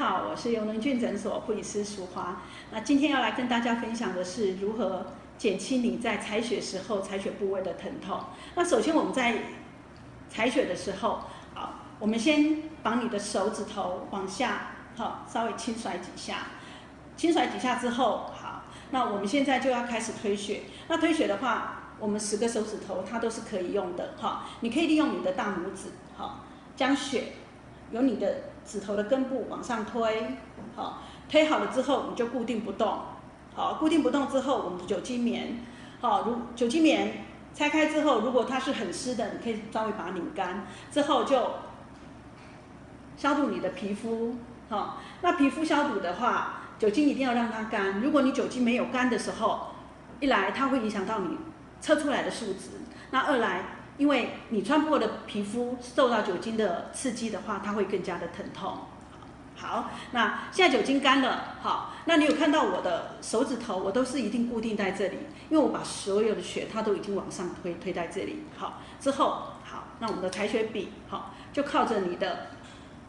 好，我是尤能俊诊所护理师淑华。那今天要来跟大家分享的是如何减轻你在采血时候采血部位的疼痛。那首先我们在采血的时候，好，我们先把你的手指头往下，好，稍微轻甩几下。轻甩几下之后，好，那我们现在就要开始推血。那推血的话，我们十个手指头它都是可以用的，哈。你可以利用你的大拇指，好，将血由你的指头的根部往上推，好，推好了之后你就固定不动，好，固定不动之后，我们的酒精棉，好，如酒精棉拆开之后，如果它是很湿的，你可以稍微把它拧干，之后就消毒你的皮肤，好，那皮肤消毒的话。酒精一定要让它干。如果你酒精没有干的时候，一来它会影响到你测出来的数值；那二来，因为你穿破的皮肤受到酒精的刺激的话，它会更加的疼痛。好，那现在酒精干了，好，那你有看到我的手指头，我都是一定固定在这里，因为我把所有的血它都已经往上推，推在这里。好，之后好，那我们的采血笔，好，就靠着你的。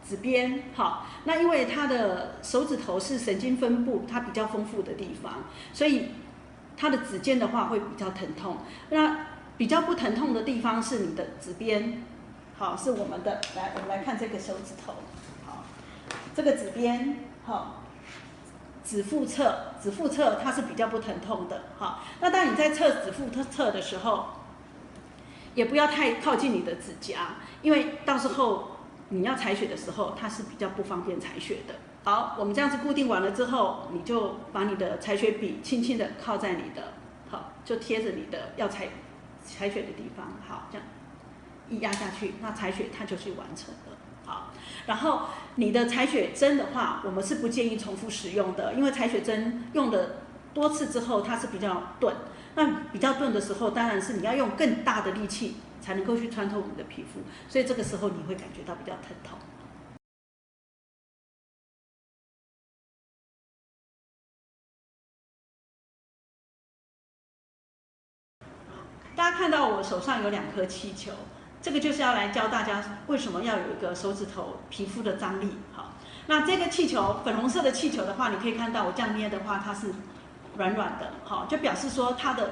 指边，好，那因为它的手指头是神经分布它比较丰富的地方，所以它的指尖的话会比较疼痛。那比较不疼痛的地方是你的指边，好，是我们的，来，我们来看这个手指头，好，这个指边，好，指腹侧，指腹侧它是比较不疼痛的，好，那当你在测指腹侧的时候，也不要太靠近你的指甲，因为到时候。你要采血的时候，它是比较不方便采血的。好，我们这样子固定完了之后，你就把你的采血笔轻轻的靠在你的，好，就贴着你的要采采血的地方。好，这样一压下去，那采血它就是完成了。好，然后你的采血针的话，我们是不建议重复使用的，因为采血针用的多次之后，它是比较钝。那比较钝的时候，当然是你要用更大的力气。才能够去穿透你的皮肤，所以这个时候你会感觉到比较疼痛。大家看到我手上有两颗气球，这个就是要来教大家为什么要有一个手指头皮肤的张力。好，那这个气球粉红色的气球的话，你可以看到我这样捏的话，它是软软的，好，就表示说它的。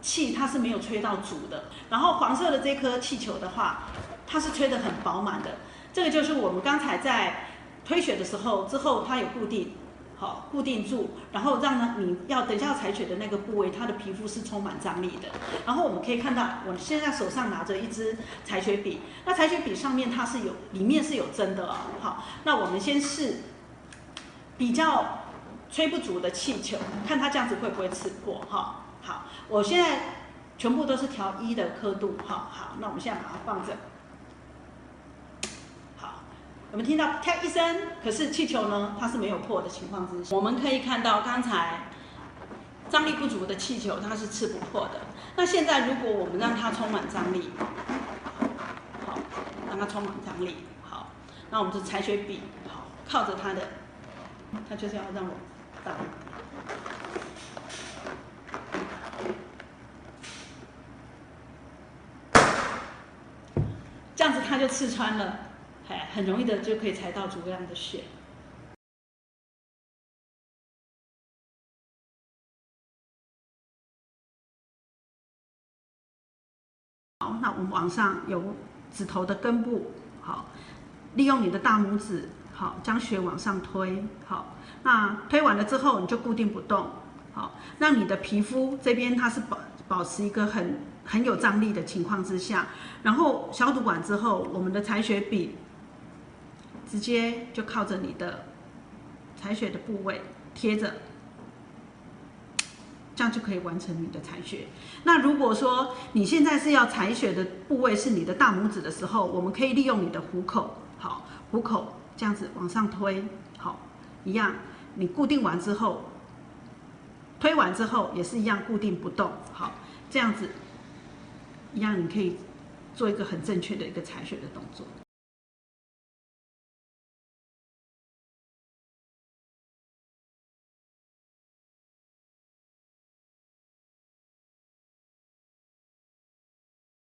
气它是没有吹到足的，然后黄色的这颗气球的话，它是吹得很饱满的。这个就是我们刚才在推血的时候之后，它有固定，好固定住，然后让呢你要等一下要采血的那个部位，它的皮肤是充满张力的。然后我们可以看到，我现在手上拿着一支采血笔，那采血笔上面它是有里面是有针的哦。好，那我们先试比较吹不足的气球，看它这样子会不会刺破哈。好，我现在全部都是调一的刻度，哈好，那我们现在把它放着。我们听到啪一声，可是气球呢，它是没有破的情况之下，我们可以看到刚才张力不足的气球，它是刺不破的。那现在如果我们让它充满张力，好，让它充满张力，好，那我们就采取笔，好，靠着它的，它就是要让我打。这样子它就刺穿了，哎，很容易的就可以采到足量的血。好，那我们往上有指头的根部，好，利用你的大拇指，好，将血往上推，好，那推完了之后你就固定不动，好，让你的皮肤这边它是保保持一个很。很有张力的情况之下，然后消毒完之后，我们的采血笔直接就靠着你的采血的部位贴着，这样就可以完成你的采血。那如果说你现在是要采血的部位是你的大拇指的时候，我们可以利用你的虎口，好，虎口这样子往上推，好，一样，你固定完之后，推完之后也是一样固定不动，好，这样子。一样，你可以做一个很正确的一个采血的动作。